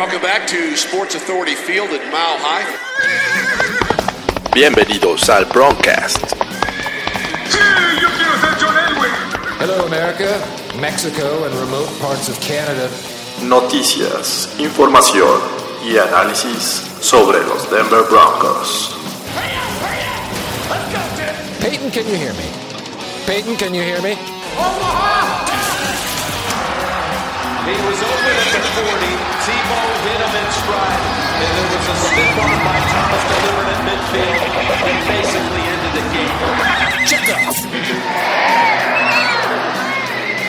Welcome back to Sports Authority Field at Mile High. Bienvenidos al Broncast. Hello, America, Mexico, and remote parts of Canada. Noticias, información y análisis sobre los Denver Broncos. Peyton, can you hear me? Peyton, can you hear me? He was open at the 40. Tebow hit him in stride. And there was a stiff arm by Thomas delivered at midfield and basically ended the game.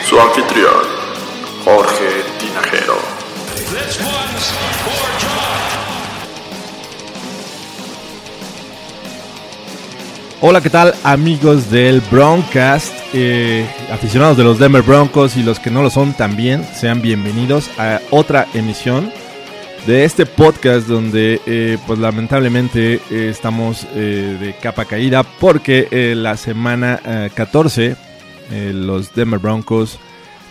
Su anfitrión, Jorge Tinajero. This one's for John. Hola, ¿qué tal amigos del Broncast? Eh, aficionados de los Denver Broncos y los que no lo son también, sean bienvenidos a otra emisión de este podcast donde eh, pues lamentablemente eh, estamos de capa caída porque la semana eh, 14 eh, los Denver Broncos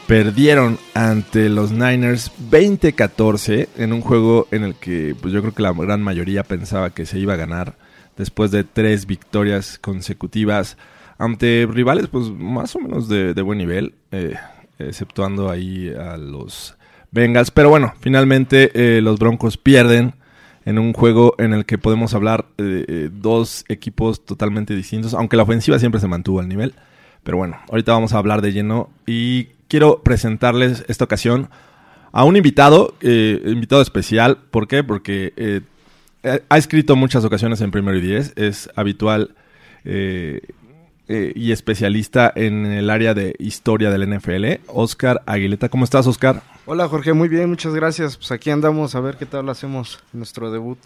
perdieron ante los Niners 20-14 en un juego en el que pues yo creo que la gran mayoría pensaba que se iba a ganar después de tres victorias consecutivas ante rivales pues más o menos de, buen nivel, eh, exceptuando ahí a los Bengals. Pero bueno, finalmente eh, los Broncos pierden en un juego en el que podemos hablar de eh, dos equipos totalmente distintos, aunque la ofensiva siempre se mantuvo al nivel. Pero bueno, ahorita vamos a hablar de lleno y quiero presentarles esta ocasión a un invitado, invitado especial. ¿Por qué? Porque ha escrito muchas ocasiones en Primero y Diez, es habitual eh, eh, y especialista en el área de historia del NFL. Oscar Aguileta, ¿cómo estás, Oscar? Hola Jorge, muy bien, muchas gracias. Pues aquí andamos a ver qué tal hacemos nuestro debut.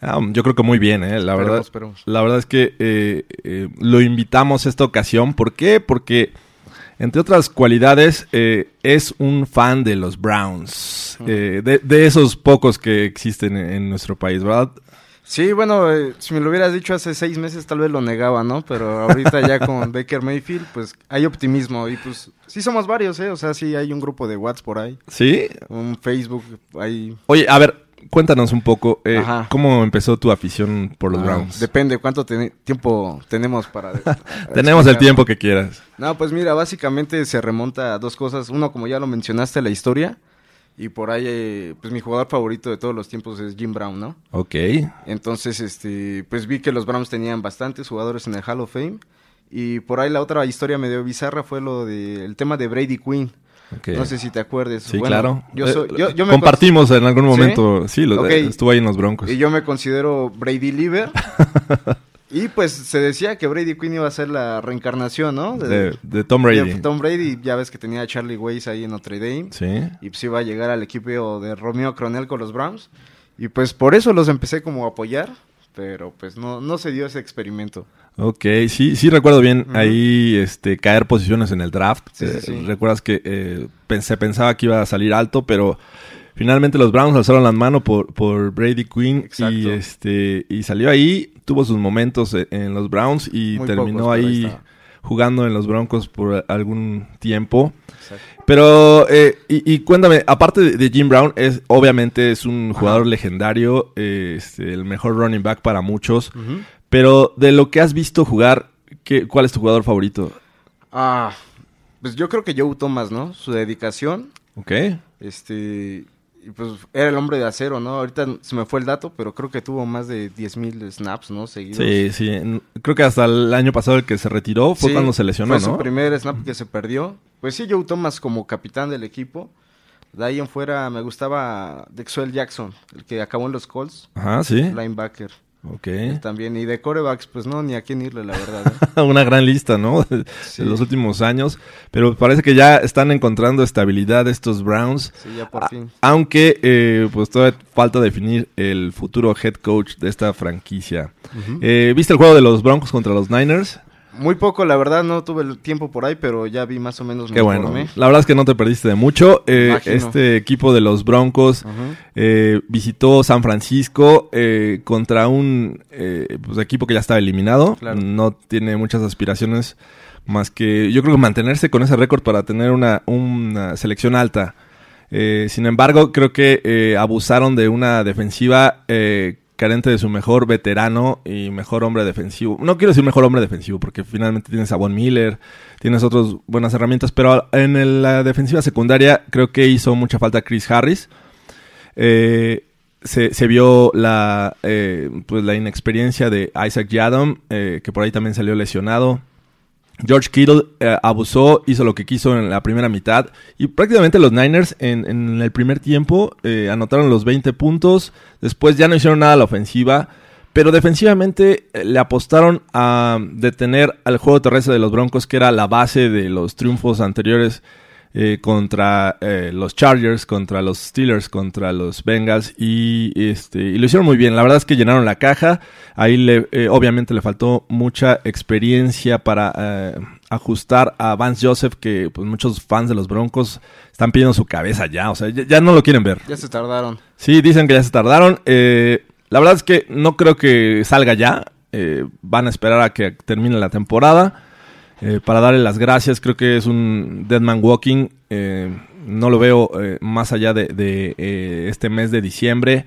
Ah, yo creo que muy bien, ¿eh? La Esperemos, verdad, esperemos. la verdad es que eh, eh, lo invitamos esta ocasión. ¿Por qué? Porque, entre otras cualidades, eh, es un fan de los Browns. Eh, de, de esos pocos que existen en, nuestro país, ¿verdad? Sí, bueno, eh, si me lo hubieras dicho hace seis meses tal vez lo negaba, ¿no? Pero ahorita ya con Baker Mayfield, pues hay optimismo y pues sí somos varios, ¿eh? O sea, sí hay un grupo de WhatsApp por ahí, Sí. un Facebook, hay... Oye, a ver, cuéntanos un poco, eh. ¿cómo empezó tu afición por los Ah, Browns? Depende cuánto tiempo tenemos para... Tenemos el tiempo que quieras. No, pues mira, básicamente se remonta a dos cosas. Uno, como ya lo mencionaste, la historia. Y por ahí, eh, pues mi jugador favorito de todos los tiempos es Jim Brown, ¿no? Ok. Entonces, este, pues vi que los Browns tenían bastantes jugadores en el Hall of Fame. Y por ahí la otra historia medio bizarra fue lo del tema de Brady Quinn. No sé si te acuerdes. Sí, Bueno, claro. Yo, Eh, soy- yo, yo me Compartimos en algún ¿Sí? momento. Sí, lo- eh, estuvo ahí en los Broncos. Y yo me considero Brady Lieber. y pues se decía que Brady Quinn iba a ser la reencarnación, ¿no? de, de Tom Brady. de Tom Brady. Ya ves que tenía a Charlie Weiss ahí en Notre Dame. Sí. y pues iba a llegar al equipo de Romeo Cronel con los Browns. Y pues por eso los empecé como a apoyar, pero pues no, no se dio ese experimento. Ok, sí, sí recuerdo bien ahí este caer posiciones en el draft. Sí, Eh, sí. Recuerdas que eh, se pensaba que iba a salir alto, pero finalmente los Browns alzaron las manos por, por Brady Quinn y este y salió ahí, tuvo sus momentos e- en los Browns y Muy terminó pocos, ahí jugando en los Broncos por algún tiempo. Exacto. Pero, eh, y, y cuéntame, aparte de, de Jim Brown, es obviamente es un jugador legendario, eh, este, el mejor running back para muchos. Pero de lo que has visto jugar, ¿qué, ¿cuál es tu jugador favorito? Ah, pues yo creo que Joe Thomas, ¿no? Su dedicación, Ok. este, y pues era el hombre de acero, ¿no? Ahorita se me fue el dato, pero creo que tuvo más de 10.000 snaps, ¿no? Seguidos. Sí, sí. Creo que hasta el año pasado el que se retiró fue Sí, cuando se lesionó, Fue ¿no? su primer snap que se perdió. Pues sí, Joe Thomas como capitán del equipo. De ahí en fuera me gustaba Dexwell Jackson, el que acabó en los Colts, Ajá, sí. linebacker. También. Y de corebacks, pues no, ni a quién irle, la verdad. ¿eh? Una gran lista, ¿no? De, Sí. de los últimos años. Pero parece que ya están encontrando estabilidad estos Browns. Sí, ya por A- fin. Aunque, eh, pues todavía falta definir el futuro head coach de esta franquicia. Eh, ¿Viste el juego de los Broncos contra los Niners? Muy poco, la verdad, no tuve el tiempo por ahí, pero ya vi más o menos. Qué bueno. informé. La verdad es que no te perdiste de mucho. Eh, este equipo de los Broncos eh, visitó San Francisco eh, contra un eh, pues, equipo que ya estaba eliminado. Claro. No tiene muchas aspiraciones más que yo creo que mantenerse con ese récord para tener una, una selección alta Eh, sin embargo, creo que abusaron de una defensiva eh, carente de su mejor veterano y mejor hombre defensivo. No quiero decir mejor hombre defensivo, porque finalmente tienes a Von Miller, tienes otras buenas herramientas, pero en la defensiva secundaria creo que hizo mucha falta Chris Harris. Eh, se, se vio la, eh, pues la inexperiencia de Isaac Yadom, eh, que por ahí también salió lesionado. George Kittle eh, abusó, hizo lo que quiso en la primera mitad y prácticamente los Niners en, el primer tiempo eh, anotaron los 20 puntos, después ya no hicieron nada a la ofensiva, pero defensivamente eh, le apostaron a detener al juego terrestre de los Broncos, que era la base de los triunfos anteriores eh, contra eh, los Chargers, contra los Steelers, contra los Bengals y, este, y lo hicieron muy bien. La verdad es que llenaron la caja. Ahí le, eh, obviamente le faltó mucha experiencia para eh, ajustar a Vance Joseph, que pues, muchos fans de los Broncos están pidiendo su cabeza ya. O sea, ya, ya no lo quieren ver. Ya se tardaron. Sí, dicen que ya se tardaron. Eh, la verdad es que no creo que salga ya. Van a esperar a que termine la temporada. Eh, para darle las gracias, creo que es un Dead Man Walking. Eh, no lo veo eh, más allá de, eh, este mes de diciembre.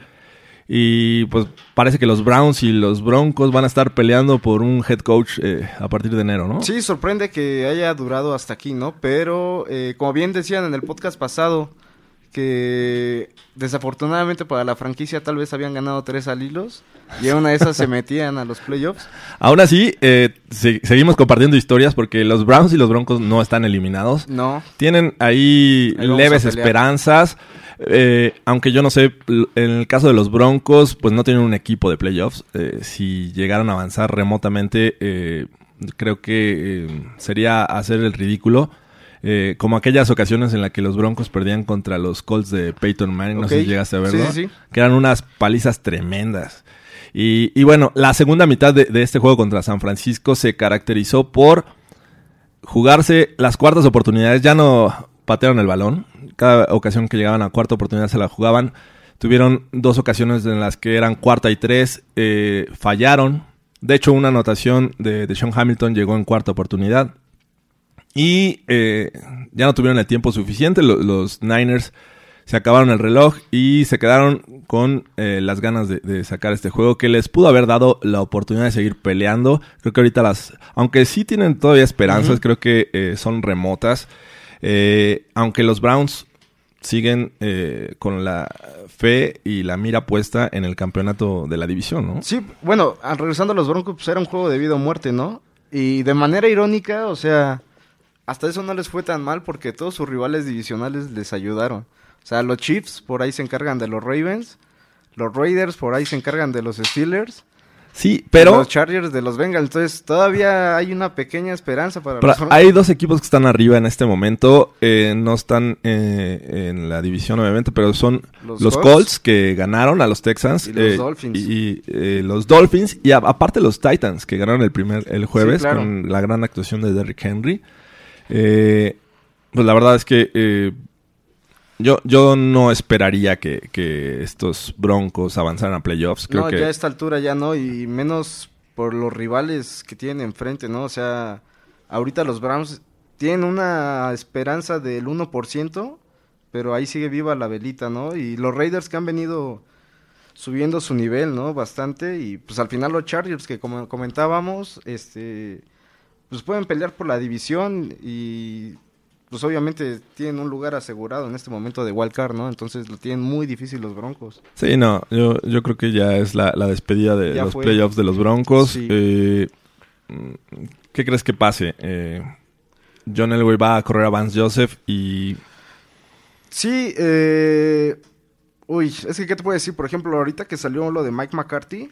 Y pues parece que los Browns y los Broncos van a estar peleando por un head coach a partir de enero, ¿no? Sí, sorprende que haya durado hasta aquí, ¿no? Pero, como bien decían en el podcast pasado, que desafortunadamente para la franquicia tal vez habían ganado tres al hilos y una de esas se metían a los playoffs. Aún así, eh, se- seguimos compartiendo historias porque los Browns y los Broncos no están eliminados. No, Tienen ahí leves esperanzas. eh, aunque yo no sé, en el caso de los Broncos, pues no tienen un equipo de playoffs. eh, si llegaran a avanzar remotamente, eh, creo que sería hacer el ridículo. Eh, como aquellas ocasiones en las que los Broncos perdían contra los Colts de Peyton Manning, no sé si llegaste a Sí, verlo. sí, sí. Que eran unas palizas tremendas. Y, y bueno, la segunda mitad de, de este juego contra San Francisco se caracterizó por jugarse las cuartas oportunidades. Ya no patearon el balón. Cada ocasión que llegaban a cuarta oportunidad se la jugaban. Tuvieron dos ocasiones en las que eran cuarta y tres. eh, fallaron. De hecho, una anotación de, de Sean Hamilton llegó en cuarta oportunidad. Y eh, ya no tuvieron el tiempo suficiente. Lo- los Niners se acabaron el reloj y se quedaron con eh, las ganas de, de sacar este juego que les pudo haber dado la oportunidad de seguir peleando. Creo que ahorita las, aunque sí tienen todavía esperanzas, creo que eh, son remotas. Eh, aunque los Browns siguen eh, con la fe y la mira puesta en el campeonato de la división, ¿no? Sí, bueno, regresando a los Broncos, pues era un juego de vida o muerte, ¿no? Y de manera irónica, o sea, hasta eso no les fue tan mal porque todos sus rivales divisionales les ayudaron. O sea, los Chiefs por ahí se encargan de los Ravens, los Raiders por ahí se encargan de los Steelers, Sí, pero los Chargers de los Bengals. Entonces, todavía hay una pequeña esperanza para Pero los hay dos equipos que están arriba en este momento. eh, no están eh, en la división, obviamente, pero son Los los, Colts. Colts. que ganaron a los Texans. Y los Dolphins. Y eh, los Dolphins. Y a- aparte los Titans, que ganaron el primer el jueves claro. con la gran actuación de Derrick Henry. Eh, pues la verdad es que eh, yo, yo no esperaría que, que estos Broncos avanzaran a playoffs. Creo no, que ya a esta altura ya no, y menos por los rivales que tienen enfrente, ¿no? O sea, ahorita los Browns tienen una esperanza del 1%, pero ahí sigue viva la velita, ¿no? Y los Raiders que han venido subiendo su nivel, ¿no? Bastante, y pues al final los Chargers que como comentábamos, este, pues pueden pelear por la división y pues obviamente tienen un lugar asegurado en este momento de wild card, ¿no? Entonces lo tienen muy difícil los Broncos. Sí, no, yo, yo creo que ya es la, la despedida de Ya los fue. playoffs de los Broncos. Sí. Eh, mm, ¿Qué crees que pase? Eh, John Elway va a correr a Vance Joseph y Sí, eh... Uy, es que, ¿qué te puedo decir? Por ejemplo, ahorita que salió lo de Mike McCarthy,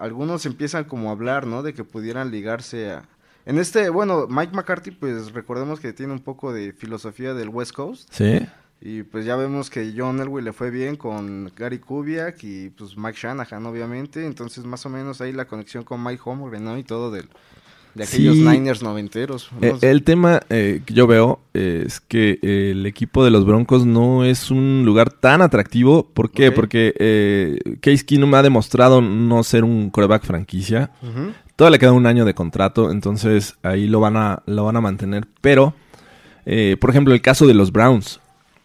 algunos empiezan como a hablar, ¿no? De que pudieran ligarse a... En este, bueno, Mike McCarthy, pues recordemos que tiene un poco de filosofía del West Coast. sí, Y pues ya vemos que John Elway le fue bien con Gary Kubiak y pues Mike Shanahan, obviamente. Entonces, más o menos ahí la conexión con Mike Holmgren, ¿no? Y todo del, de aquellos Sí. Niners noventeros. ¿no? Eh, el tema eh, que yo veo es que el equipo de los Broncos no es un lugar tan atractivo. ¿Por qué? Ok. Porque eh, Case Keenum ha demostrado no ser un coreback franquicia. Ujú. Todavía le queda un año de contrato, entonces ahí lo van a, lo van a mantener. Pero, eh, por ejemplo, el caso de los Browns.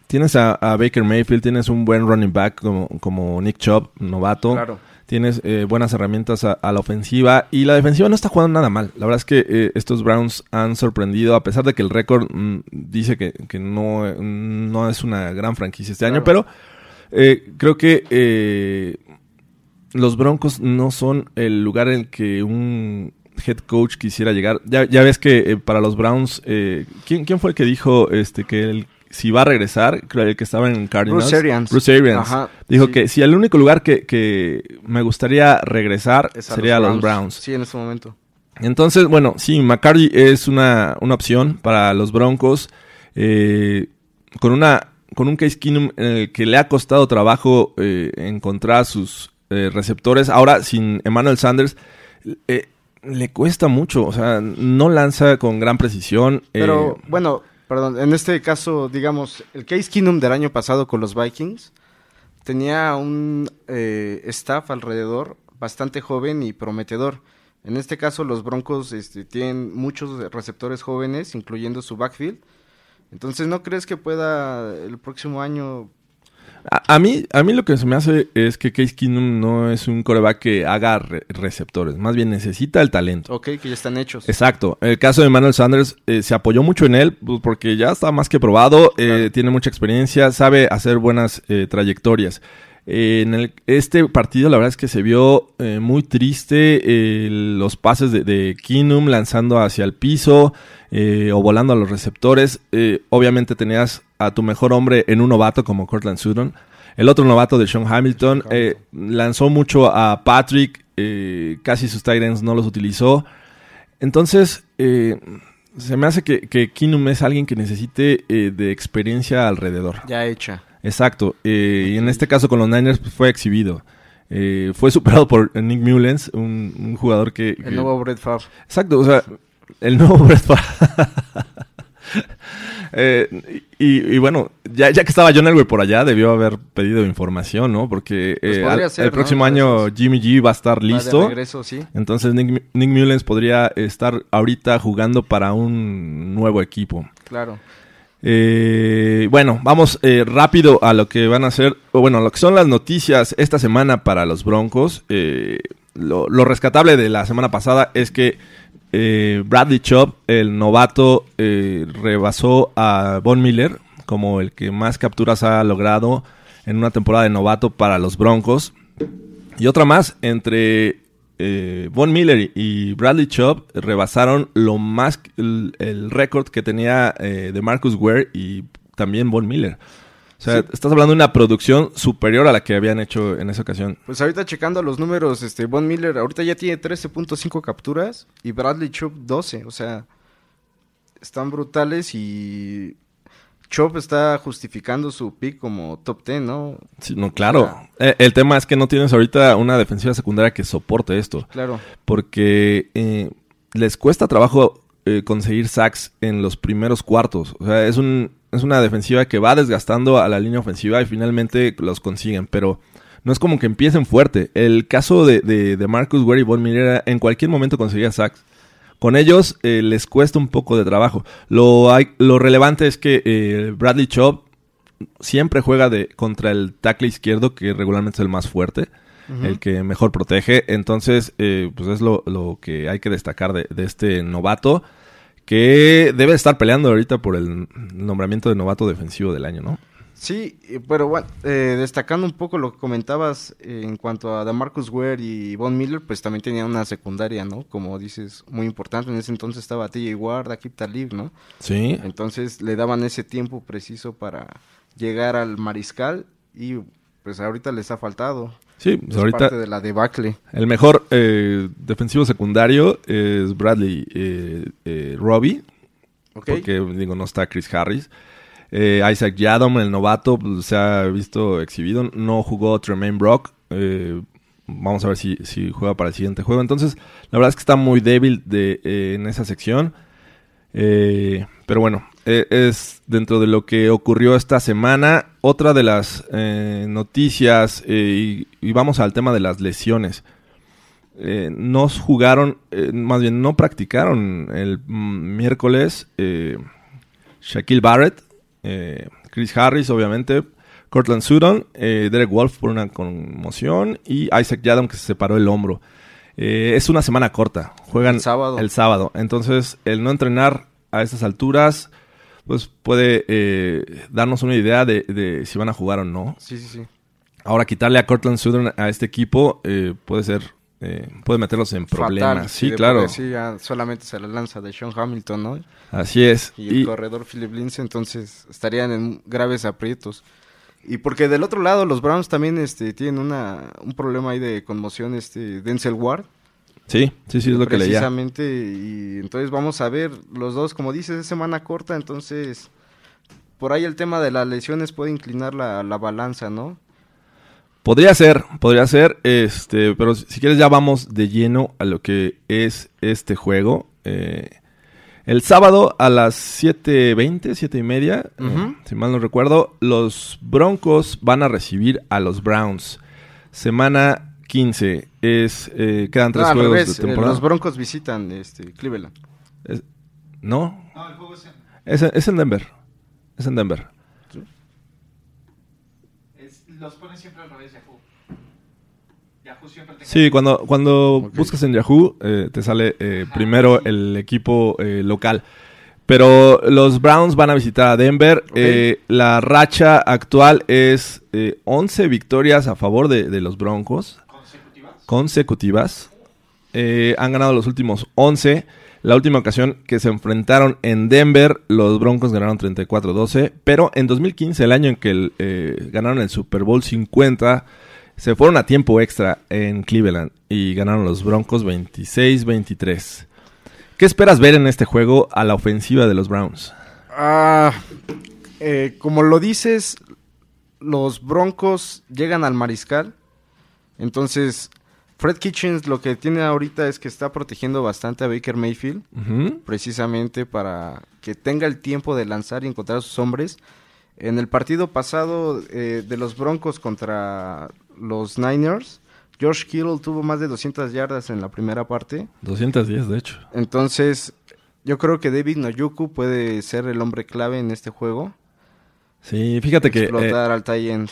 Tienes a, a Baker Mayfield, tienes un buen running back como, como Nick Chubb, novato. Claro. Tienes eh, buenas herramientas a, a la ofensiva y la defensiva no está jugando nada mal. La verdad es que eh, estos Browns han sorprendido, a pesar de que el récord mm, dice que, que no, no es una gran franquicia este año, pero eh, creo que eh, los Broncos no son el lugar en el que un head coach quisiera llegar. Ya, ya ves que eh, para los Browns, eh, ¿quién, ¿quién fue el que dijo este que el- si va a regresar? Creo el que estaba en Cardinals. Bruce Arians. Bruce Arians. Ajá, dijo sí. que si el único lugar que, que me gustaría regresar a sería a los Browns. Sí, en este momento. Entonces, bueno, sí, McCarty es una, una opción para los Broncos. eh, con una con un Case Keenum en el que le ha costado trabajo eh, encontrar sus eh, receptores. Ahora, sin Emmanuel Sanders, eh, le cuesta mucho. O sea, no lanza con gran precisión. eh, Pero bueno, perdón, en este caso, digamos, el Case Keenum del año pasado con los Vikings tenía un eh, staff alrededor bastante joven y prometedor. En este caso, los Broncos este, tienen muchos receptores jóvenes, incluyendo su backfield. Entonces, ¿no crees que pueda el próximo año A, a mí, a mí lo que se me hace es que Case Keenum no es un coreback que haga re- receptores. Más bien necesita el talento. Ok, que ya están hechos. Exacto. El caso de Manuel Sanders eh, se apoyó mucho en él pues, porque ya está más que probado, eh, tiene mucha experiencia, sabe hacer buenas eh, trayectorias. En el- este partido la verdad es que se vio eh, muy triste los pases de, de Keenum lanzando hacia el piso eh, o volando a los receptores. Obviamente tenías a tu mejor hombre en un novato como Cortland Sutton. El otro novato de Sean Hamilton eh, lanzó mucho a Patrick, eh, casi sus ends no los utilizó. Entonces, eh, se me hace que, que Keenum es alguien que necesite eh, de experiencia alrededor. Ya hecha. Exacto. eh, y en este caso con los Niners pues, fue exhibido. Eh, fue superado por Nick Mullens, un, un jugador que... que- El nuevo Brett Favre. Exacto, o sea, el nuevo Brett Favre. Eh, y, y bueno, ya, ya que estaba John Elway por allá, debió haber pedido información, ¿no? Porque Pues eh, podría al- ser, el próximo año Jimmy G va a estar de listo. regreso, sí. Entonces Nick, Nick Mullens podría estar ahorita jugando para un nuevo equipo. Claro. Eh, bueno, vamos eh, rápido a lo que van a ser, o bueno, lo que son las noticias esta semana para los Broncos. Eh, lo, lo rescatable de la semana pasada es que eh, Bradley Chubb, el novato, eh, rebasó a Von Miller como el que más capturas ha logrado en una temporada de novato para los Broncos. Y otra más, entre eh, Von Miller y Bradley Chubb rebasaron lo más el, el récord que tenía de Marcus Ware y también Von Miller. O sea, estás hablando de una producción superior a la que habían hecho en esa ocasión. Pues ahorita checando los números, este Von Miller ahorita ya tiene 13.5 capturas y Bradley Chubb 12, o sea, están brutales y Chubb está justificando su pick como top 10, ¿no? Sí, no, claro. Eh, el tema es que no tienes ahorita una defensiva secundaria que soporte esto. Claro. porque eh, les cuesta trabajo eh, conseguir sacks en los primeros cuartos. O sea, es, un, es una defensiva que va desgastando a la línea ofensiva y finalmente los consiguen, pero no es como que empiecen fuerte. El caso de, de, de Marcus Ware y Von Miller en cualquier momento conseguía sacks. Con ellos eh, les cuesta un poco de trabajo. Lo, hay, lo relevante es que eh, Bradley Chubb siempre juega de, contra el tackle izquierdo, que regularmente es el más fuerte, el que mejor protege. Entonces, eh, pues es lo, lo que hay que destacar de, de este novato, que debe estar peleando ahorita por el nombramiento de novato defensivo del año, ¿no? Sí, pero bueno, eh, destacando un poco lo que comentabas eh, en cuanto a DeMarcus Ware y Von Miller, pues también tenía una secundaria, ¿no? Como dices, muy importante. En ese entonces estaba TJ Ward, Akib Talib, ¿no? Sí. Entonces le daban ese tiempo preciso para llegar al mariscal y pues ahorita les ha faltado. Sí, pues Es ahorita parte de la debacle. el mejor eh, defensivo secundario es Bradley eh, eh, Robbie, ¿ok? porque digo, no está Chris Harris. Isaac Yadom, el novato, pues, se ha visto exhibido. No jugó Tremaine Brock. Vamos a ver si, si juega para el siguiente juego. Entonces, la verdad es que está muy débil de, en esa sección. Eh, pero bueno, eh, es dentro de lo que ocurrió esta semana. Otra de las eh, noticias, eh, y, y vamos al tema de las lesiones. Eh, no jugaron, más bien no practicaron el miércoles Shaquille Barrett, eh, Chris Harris, obviamente, Cortland Sutton, eh, Derek Wolf por una conmoción y Isaac Yadam que se separó el hombro. Eh, es una semana corta, juegan El sábado. el sábado. Entonces, el no entrenar a estas alturas, pues puede eh, darnos una idea de, de si van a jugar o no. Sí, sí, sí. Ahora, quitarle a Cortland Sutton a este equipo eh, puede ser, eh, puede meterlos en problemas. Fatal, sí, de claro. Sí, ya solamente se la lanza de Sean Hamilton, ¿no? Así es. Y el corredor Philip Lindsay, entonces estarían en graves aprietos. Y porque del otro lado los Browns también este, tienen una, un problema ahí de conmoción, este Denzel Ward. Sí, sí, sí, es lo que leía. Precisamente, y entonces vamos a ver los dos, como dices, es semana corta, entonces por ahí el tema de las lesiones puede inclinar la, la balanza, ¿no? Podría ser, podría ser, este, pero si quieres ya vamos de lleno a lo que es este juego. Eh, el sábado a las 7.20, 7 y media, eh, si mal no recuerdo, los Broncos van a recibir a los Browns. Semana 15, es, eh, quedan tres No, juegos revés, de eh, temporada. los Broncos visitan este, Cleveland. Es- ¿No? Es, en- es en Denver. Es en Denver. los ponen siempre al revés Yahoo. Yahoo siempre te Sí, cuando, cuando buscas en Yahoo, eh, te sale eh, primero el equipo eh, local. Pero los Browns van a visitar a Denver. Eh, la racha actual es eh, 11 victorias a favor de, de los Broncos consecutivas. Eh, han ganado los últimos 11. La última ocasión que se enfrentaron en Denver, los Broncos ganaron 34-12. Pero en 2015, el año en que eh, ganaron el Super Bowl 50, se fueron a tiempo extra en Cleveland y ganaron los Broncos 26-23. ¿Qué esperas ver en este juego a la ofensiva de los Browns? Ah, eh, como lo dices, los Broncos llegan al mariscal. Entonces, Fred Kitchens lo que tiene ahorita es que está protegiendo bastante a Baker Mayfield, precisamente para que tenga el tiempo de lanzar y encontrar a sus hombres. En el partido pasado eh, de los Broncos contra los Niners, George Kittle tuvo más de 200 yardas en la primera parte. 210, de hecho. Entonces, yo creo que David Noyuku puede ser el hombre clave en este juego. Sí, fíjate que... eh, explotar al tight end.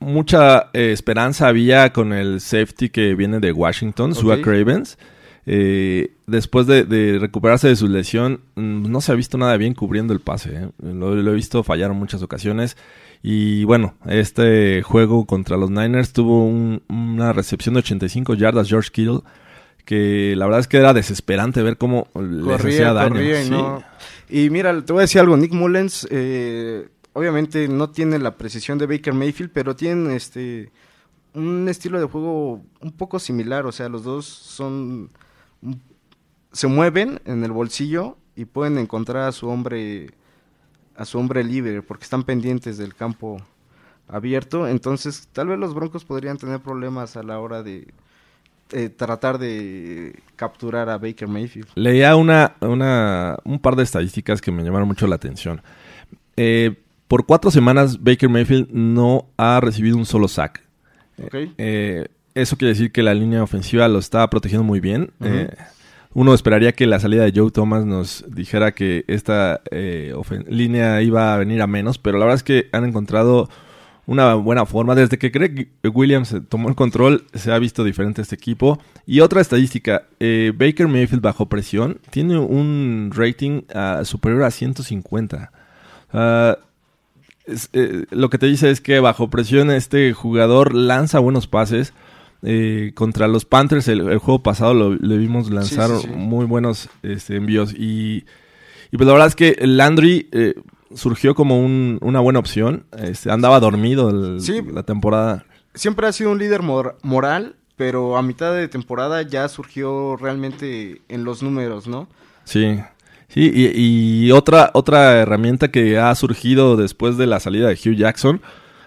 Mucha eh, esperanza había con el safety que viene de Washington, Sua Ok. Cravens. Eh, después de, de recuperarse de su lesión, mm, no se ha visto nada bien cubriendo el pase. ¿eh? Lo, lo he visto fallar en muchas ocasiones. Y bueno, este juego contra los Niners tuvo un- una recepción de 85 yardas George Kittle, que la verdad es que era desesperante ver cómo les hacía daño. corría y Sí. no- Y mira, te voy a decir algo, Nick Mullens, eh, obviamente no tiene la precisión de Baker Mayfield, pero tienen este un estilo de juego un poco similar, o sea, los dos son se mueven en el bolsillo y pueden encontrar a su hombre a su hombre libre porque están pendientes del campo abierto, entonces tal vez los Broncos podrían tener problemas a la hora de eh, tratar de capturar a Baker Mayfield. Leía una, una, un par de estadísticas que me llamaron mucho la atención. Eh, por cuatro semanas Baker Mayfield no ha recibido un solo sack. Eh, eso quiere decir que la línea ofensiva lo está protegiendo muy bien. Eh, uno esperaría que la salida de Joe Thomas nos dijera que esta eh, línea iba a venir a menos, pero la verdad es que han encontrado una buena forma. Desde que Greg Williams tomó el control, se ha visto diferente este equipo. Y otra estadística, eh, Baker Mayfield bajo presión tiene un rating ah, superior a 150. Ah, es- eh, lo que te dice es que bajo presión este jugador lanza buenos pases. Eh, contra los Panthers el, el juego pasado lo, le vimos lanzar sí, sí. muy buenos este, envíos y, y pues la verdad es que Landry eh, surgió como un- una buena opción. Este, andaba dormido el- la temporada. Siempre ha sido un líder mor- moral, pero a mitad de temporada ya surgió realmente en los números, ¿no? Sí. Sí, y, otra, otra herramienta que ha surgido después de la salida de Hugh Jackson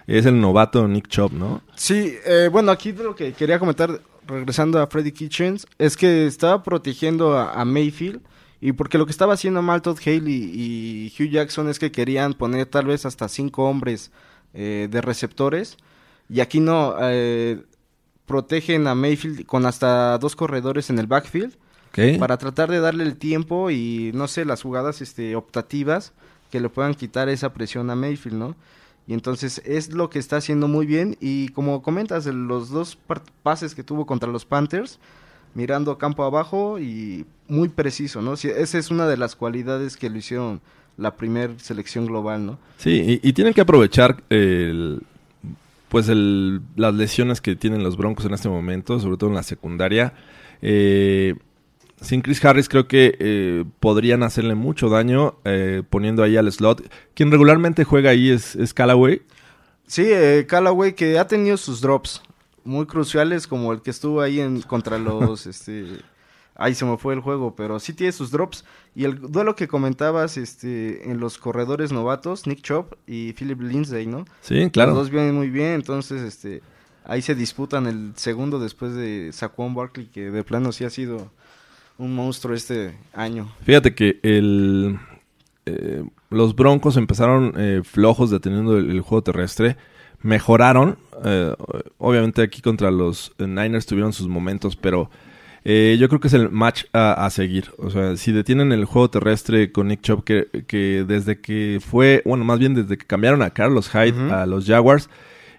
es el novato Nick Chubb, ¿no? Sí, eh, bueno, aquí lo que quería comentar, regresando a Freddy Kitchens, es que estaba protegiendo a, a Mayfield. Y porque lo que estaba haciendo mal Todd Haley y Hugh Jackson es que querían poner tal vez hasta cinco hombres eh, de receptores. Y aquí no, eh, protegen a Mayfield con hasta dos corredores en el backfield. Para tratar de darle el tiempo y no sé las jugadas este optativas que le puedan quitar esa presión a Mayfield, ¿no? Y entonces es lo que está haciendo muy bien y como comentas, los dos pases que tuvo contra los Panthers, mirando campo abajo y muy preciso, ¿no? Sí, esa es una de las cualidades que lo hicieron la primer selección global, ¿no? Sí, y, y tienen que aprovechar el, pues el, las lesiones que tienen los Broncos en este momento, sobre todo en la secundaria. Eh, sin Chris Harris creo que eh, podrían hacerle mucho daño eh, poniendo ahí al slot. Quien regularmente juega ahí es, es Callaway. Sí, eh, Callaway que ha tenido sus drops muy cruciales como el que estuvo ahí en contra los este ahí se me fue el juego, pero sí tiene sus drops y el duelo que comentabas este en los corredores novatos, Nick Chop y Philip Lindsay, ¿no? Sí, claro. Los dos vienen muy bien, entonces este ahí se disputan el segundo después de Saquon Barkley que de plano sí ha sido un monstruo este año. Fíjate que el, eh, los Broncos empezaron eh, flojos deteniendo el, el juego terrestre. Mejoraron. eh, obviamente aquí contra los Niners tuvieron sus momentos, pero eh, yo creo que es el match a, a seguir. O sea, si detienen el juego terrestre con Nick Chubb, que, que desde que fue, bueno, más bien desde que cambiaron a Carlos Hyde a los Jaguars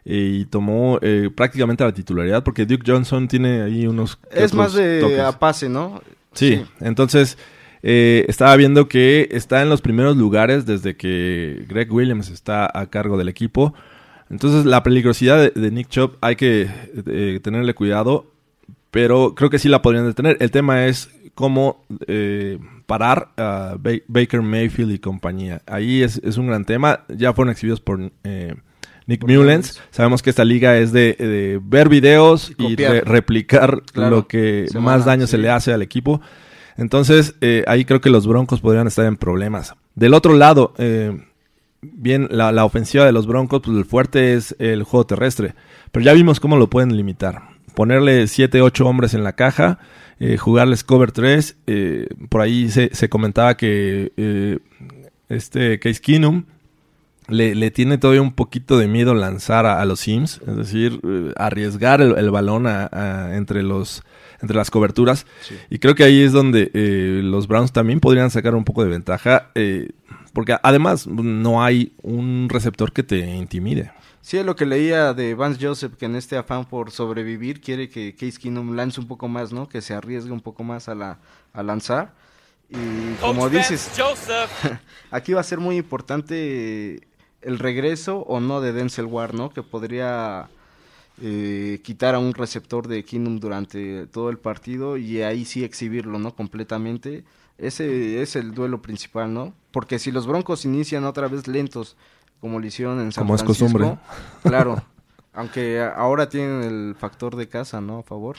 y tomó eh, prácticamente la titularidad, porque Duke Johnson tiene ahí unos... Es más de toques. a pase, ¿no? Sí, entonces eh, estaba viendo que está en los primeros lugares desde que Greg Williams está a cargo del equipo. Entonces la peligrosidad de, de Nick Chubb hay que eh, tenerle cuidado, pero creo que sí la podrían detener. El tema es cómo eh, parar a Ba- Baker Mayfield y compañía. Ahí es, es un gran tema. Ya fueron exhibidos por eh, Nick Mullens. Sabemos que esta liga es de, de ver videos Y y, copiar. re- replicar Claro. lo que Semana, más daño se le hace al equipo. Entonces, eh, ahí creo que los Broncos podrían estar en problemas. Del otro lado, eh, bien, la, la ofensiva de los Broncos, pues el fuerte es el juego terrestre. Pero ya vimos cómo lo pueden limitar. Ponerle 7, 8 hombres en la caja, eh, jugarles cover 3. eh, por ahí se, se comentaba que eh, este Case Keenum le, le tiene todavía un poquito de miedo lanzar a, a los Sims, es decir, eh, arriesgar el, el balón a- a- entre los entre las coberturas. Y creo que ahí es donde eh, los Browns también podrían sacar un poco de ventaja, eh, porque además no hay un receptor que te intimide. Sí, es lo que leía de Vance Joseph, que en este afán por sobrevivir quiere que Case Keenum lance un poco más, ¿no? Que se arriesgue un poco más a, la, a lanzar. Y como dices, aquí va a ser muy importante el regreso o no de Denzel Ward, ¿no? Que podría eh, quitar a un receptor de Keenum durante todo el partido y ahí sí exhibirlo, ¿no? Completamente. Ese es el duelo principal, ¿no? Porque si los Broncos inician otra vez lentos, como lo hicieron en San Como es costumbre. claro. Aunque ahora tienen el factor de casa, ¿no? A favor.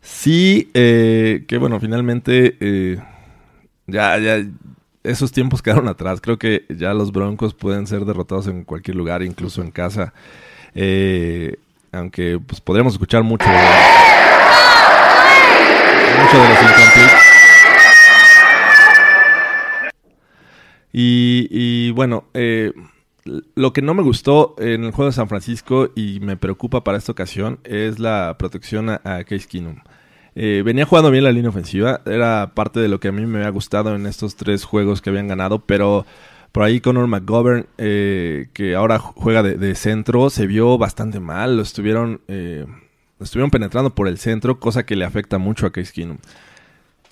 Sí, eh, que bueno, finalmente eh, ya, ya esos tiempos quedaron atrás. Creo que ya los Broncos pueden ser derrotados en cualquier lugar, incluso en casa. Eh, aunque pues podríamos escuchar mucho, mucho de los incompletes. Y, y bueno, eh, lo que no me gustó en el juego de San Francisco y me preocupa para esta ocasión es la protección a, a Case Keenum. Eh, venía jugando bien la línea ofensiva, era parte de lo que a mí me había gustado en estos tres juegos que habían ganado, pero por ahí Conor McGovern, eh, que ahora juega de, centro, se vio bastante mal, lo estuvieron, eh, lo estuvieron penetrando por el centro, cosa que le afecta mucho a Case Keenum.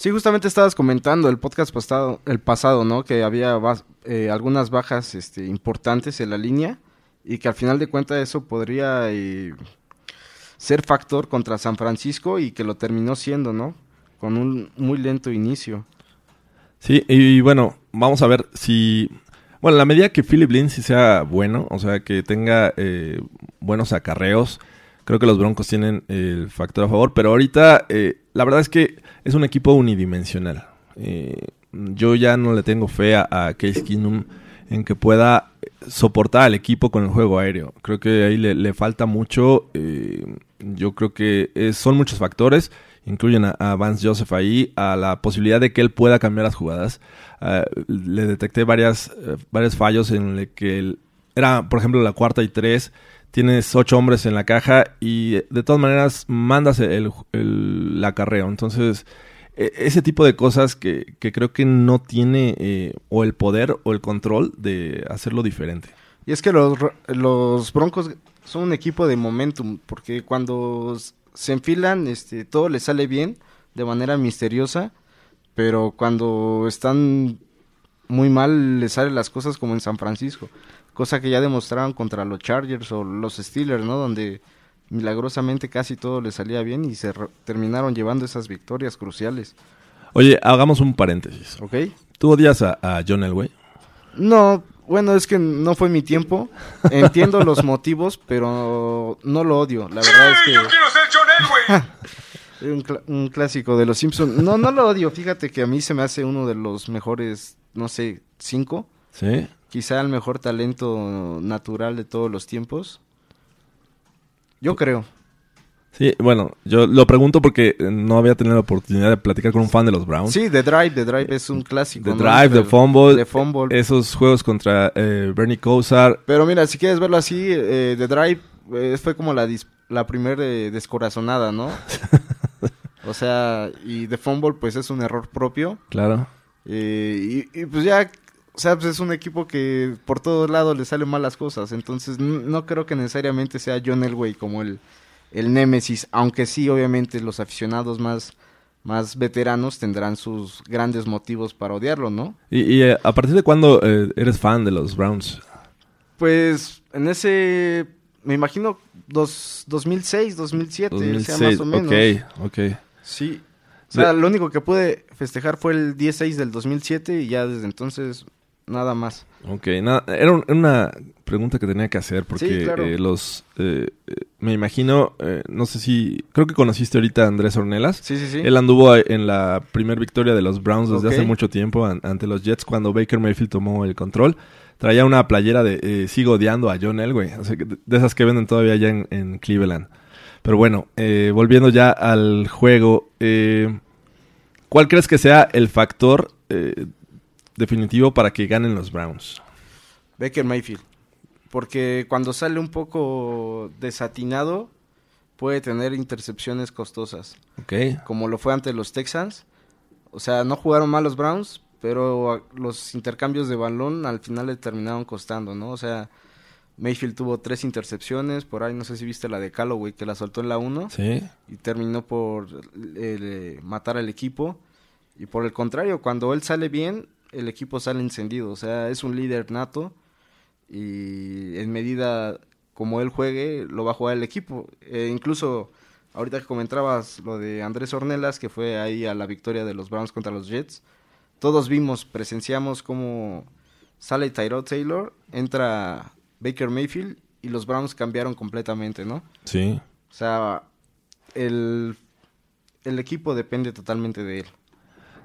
Sí, justamente estabas comentando el podcast pasado, el pasado, ¿no? Que había eh, algunas bajas este, importantes en la línea y que al final de cuentas eso podría eh, ser factor contra San Francisco y que lo terminó siendo, ¿no? Con un muy lento inicio. Sí, y bueno, vamos a ver si... Bueno, la medida que Philip Lindsay sea bueno, o sea, que tenga eh, buenos acarreos, creo que los Broncos tienen el factor a favor, pero ahorita eh, la verdad es que es un equipo unidimensional. Eh, yo ya no le tengo fe a, Case Keenum en que pueda soportar al equipo con el juego aéreo. Creo que ahí le, le falta mucho. eh, yo creo que es- son muchos factores. Incluyen a, Vance Joseph ahí, a la posibilidad de que él pueda cambiar las jugadas. Ah, le detecté varias, eh, varios fallos en el que él- era, por ejemplo, la cuarta y tres. Tienes ocho hombres en la caja y eh, de todas maneras mandas el, el, el acarreo. Entonces, e- ese tipo de cosas que, que creo que no tiene eh, o el poder o el control de hacerlo diferente. Y es que los, los Broncos son un equipo de momentum, porque cuando se enfilan, este, todo les sale bien de manera misteriosa, pero cuando están muy mal les salen las cosas como en San Francisco, cosa que ya demostraron contra los Chargers o los Steelers, ¿no? Donde milagrosamente casi todo les salía bien y se terminaron llevando esas victorias cruciales, Oye, hagamos un paréntesis. ¿ok? ¿Tú odias a, a John Elway? No, bueno, es que no fue mi tiempo. Entiendo los motivos, pero no lo odio. La verdad es que quiero ser John Elway! un, un clásico de los Simpsons. No, no lo odio. Fíjate que a mí se me hace uno de los mejores, no sé, cinco. Sí. Quizá el mejor talento natural de todos los tiempos. Yo creo. Sí, bueno, yo lo pregunto porque eh, no había tenido la oportunidad de platicar con un fan de los Browns. Sí, The Drive, The Drive es un clásico. The ¿no? Drive, The Fumble, The Fumble. esos juegos contra eh, Bernie Kosar. Pero mira, si quieres verlo así, eh, The Drive eh, fue como la, la primera descorazonada, ¿no? o sea, y The Fumble pues es un error propio. Claro. Eh, y, y, pues ya, o sea, pues es un equipo que por todos lados le salen mal las cosas. Entonces no creo que necesariamente sea John Elway como el, el némesis. Aunque sí, obviamente los aficionados más, más veteranos tendrán sus grandes motivos para odiarlo, ¿no? Y, y, eh, a partir de cuándo eh, eres fan de los Browns? Pues en ese, me imagino, dos, 2006, 2007, o sea, 2006. más o menos. Ok, ok. Sí. O sea, lo único que pude festejar fue el 10-6 del 2007 y ya desde entonces nada más. Ok, nada, era, un- era una pregunta que tenía que hacer porque Sí, claro. eh, los... eh, eh, me imagino, eh, no sé si... Creo que conociste ahorita a Andrés Ornelas. Sí, sí, sí. Él anduvo en la primer victoria de los Browns desde hace mucho tiempo an- ante los Jets cuando Baker Mayfield tomó el control. Traía una playera de eh, sigo odiando a John Elway, o sea, de esas que venden todavía allá en, en Cleveland. Pero bueno, eh, volviendo ya al juego, eh, ¿cuál crees que sea el factor definitivo para que ganen los Browns? Baker Mayfield. Porque cuando sale un poco desatinado, puede tener intercepciones costosas. Ok, Como lo fue ante los Texans. O sea, no jugaron mal los Browns, pero los intercambios de balón al final le terminaron costando, ¿no? O sea, Mayfield tuvo tres intercepciones. Por ahí no sé si viste la de Callaway que la soltó en la 1. sí. y terminó por eh, matar al equipo. Y por el contrario, cuando él sale bien, el equipo sale encendido. O sea, es un líder nato y en medida como él juegue, lo va a jugar el equipo. Eh, incluso ahorita que comentabas lo de Andrés Ornelas, que fue ahí a la victoria de los Browns contra los Jets, todos vimos, presenciamos cómo sale Tyrod Taylor, entra Baker Mayfield y los Browns cambiaron completamente, ¿no? Sí. O sea, el, el equipo depende totalmente de él.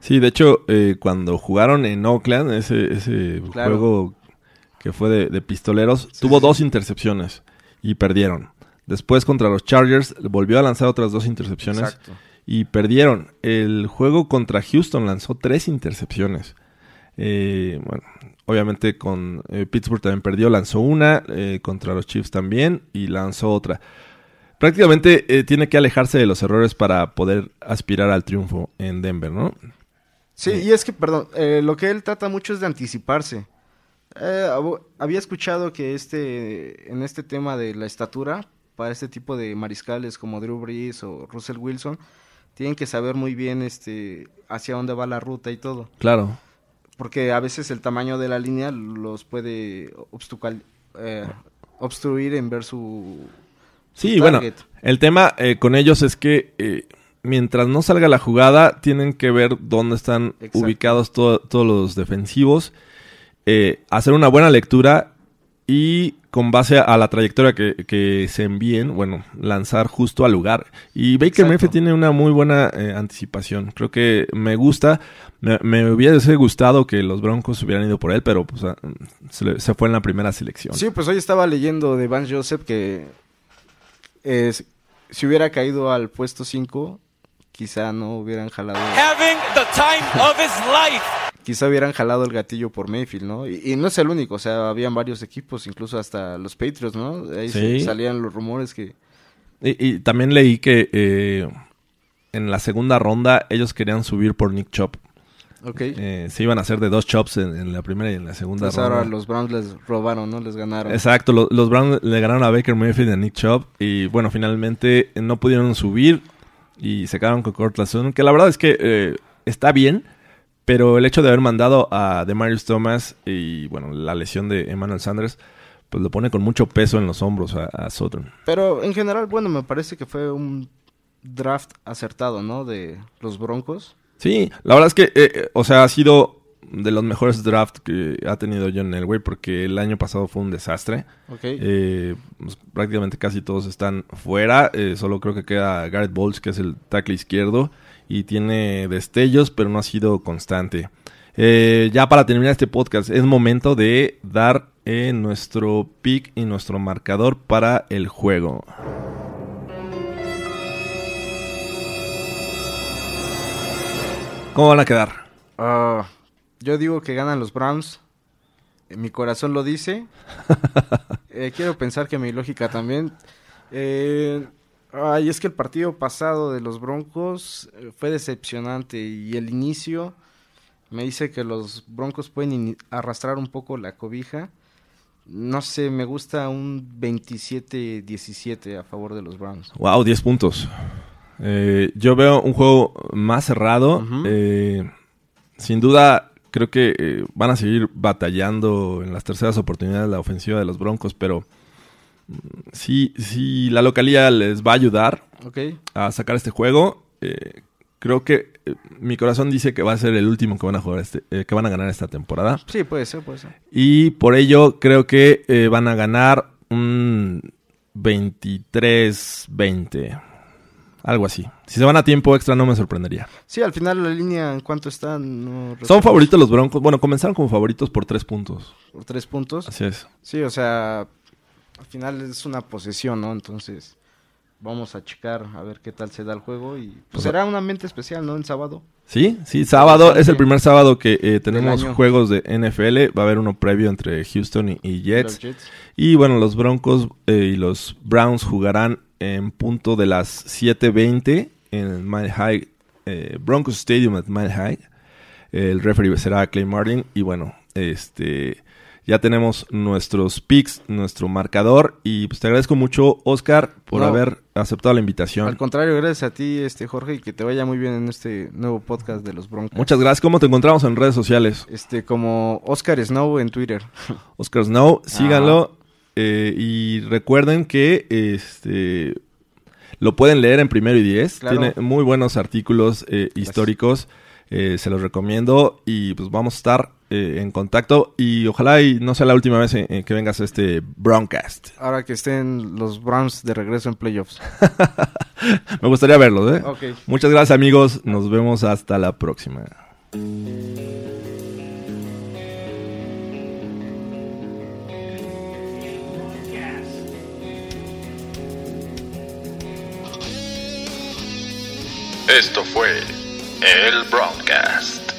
Sí, de hecho, eh, cuando jugaron en Oakland, ese, ese Claro. juego que fue de, de pistoleros, tuvo dos intercepciones y perdieron. Después contra los Chargers volvió a lanzar otras dos intercepciones Exacto. y perdieron. El juego contra Houston lanzó tres intercepciones. Eh, bueno, obviamente con eh, Pittsburgh también perdió, lanzó una, eh, contra los Chiefs también y lanzó otra. Prácticamente eh, tiene que alejarse de los errores para poder aspirar al triunfo en Denver, ¿no? Sí, y es que, perdón, eh, lo que él trata mucho es de anticiparse. Eh, hab- había escuchado que este, en este tema de la estatura, para este tipo de mariscales como Drew Brees o Russell Wilson, tienen que saber muy bien este, hacia dónde va la ruta y todo. Claro. Porque a veces el tamaño de la línea los puede eh, obstruir en ver su... su Sí, bueno, el tema eh, con ellos es que eh, mientras no salga la jugada, tienen que ver dónde están Exacto. ubicados to- todos los defensivos, eh, hacer una buena lectura y con base a la trayectoria que, que se envíen, bueno, lanzar justo al lugar. Y Baker. Mayfield tiene una muy buena eh, anticipación. Creo que me gusta. Me, me hubiese gustado que los Broncos hubieran ido por él, pero pues, ah, se, fue en la primera selección. Sí, pues hoy estaba leyendo de Van Joseph que eh, si- si hubiera caído al puesto 5, quizá no hubieran jalado, having the time of his life. quizá hubieran jalado el gatillo por Mayfield, ¿no? Y, y no es el único, o sea, habían varios equipos, incluso hasta los Patriots, ¿no? Ahí Sí. salían los rumores que Y, y también leí que eh, en la segunda ronda ellos querían subir por Nick Chop. Ok. Eh, se iban a hacer de dos chops en, en la primera y en la segunda Pues ronda. ahora los Browns les robaron, ¿no? Les ganaron. Exacto, lo- los Browns le ganaron a Baker Mayfield y a Nick Chubb y bueno, finalmente no pudieron subir y se quedaron con Cortland Sutton, que la verdad es que eh, está bien, pero el hecho de haber mandado a Demarius Thomas y bueno, la lesión de Emmanuel Sanders, pues lo pone con mucho peso en los hombros a, a Sutton. Pero en general, bueno, me parece que fue un draft acertado, ¿no? De los Broncos. Sí, la verdad es que, eh, eh, o sea, ha sido de los mejores drafts que ha tenido John Elway porque el año pasado fue un desastre. Ok. Eh, pues, prácticamente casi todos están fuera. eh, solo creo que queda Garrett Bowles, que es el tackle izquierdo. Y tiene destellos, pero no ha sido constante. Eh, ya para terminar este podcast, es momento de dar eh, nuestro pick y nuestro marcador para el juego. ¿Cómo van a quedar? Ah, yo digo que ganan los Browns. Eh, Mi corazón lo dice. Eh, quiero pensar que mi lógica también. Eh, ay, es que el partido pasado de los Broncos eh, fue decepcionante y el inicio me dice que los Broncos pueden arrastrar un poco la cobija. No sé, me gusta un 27-17 a favor de los Browns. Wow, 10 puntos. Eh, yo veo un juego más cerrado. Eh, sin duda, creo que eh, van a seguir batallando en las terceras oportunidades la ofensiva de los Broncos, pero mm, sí, sí, la localía les va a ayudar a sacar este juego. Eh, creo que eh, mi corazón dice que va a ser el último que van a jugar este, eh, que van a ganar esta temporada. Sí, puede ser, puede ser. Y por ello creo que van a ganar un 23-20. Algo así. Si se van a tiempo extra no me sorprendería. Sí, al final la línea en cuánto está no Son favoritos los Broncos. Bueno, comenzaron como favoritos por tres puntos. por tres puntos. Así es. Sí, o sea, al final es una posesión, ¿no? Entonces, vamos a checar a ver qué tal se da el juego y pues O sea- será un ambiente especial, ¿no? El sábado. Sí, sí, sábado. Es el primer sábado que eh, tenemos juegos de NFL. Va a haber uno previo entre Houston y, y Jets. Los Jets. Y bueno, los Broncos eh, y los Browns jugarán en punto de las 7.20 en el Mile High, eh, Broncos Stadium at Mile High. El referee será Clay Martin. Y bueno, este ya tenemos nuestros picks, nuestro marcador. Y pues te agradezco mucho, Oscar, por No. haber aceptado la invitación. Al contrario, gracias a ti, este Jorge, y que te vaya muy bien en este nuevo podcast de los Broncos. Muchas gracias. ¿Cómo te encontramos en redes sociales? Este, como Oscar Snow en Twitter. Oscar Snow, síganlo. Eh, y recuerden que este lo pueden leer en primero y diez. Claro. Tiene muy buenos artículos eh, históricos. eh, se los recomiendo. Y pues vamos a estar eh, en contacto. Y ojalá y no sea la última vez en, en que vengas a este Broncast. Ahora que estén los Browns de regreso en playoffs. Me gustaría verlos, ¿eh? Muchas gracias, amigos. Nos vemos hasta la próxima. Esto fue el Broadcast.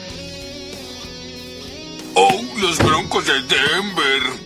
Oh, los Broncos de Denver.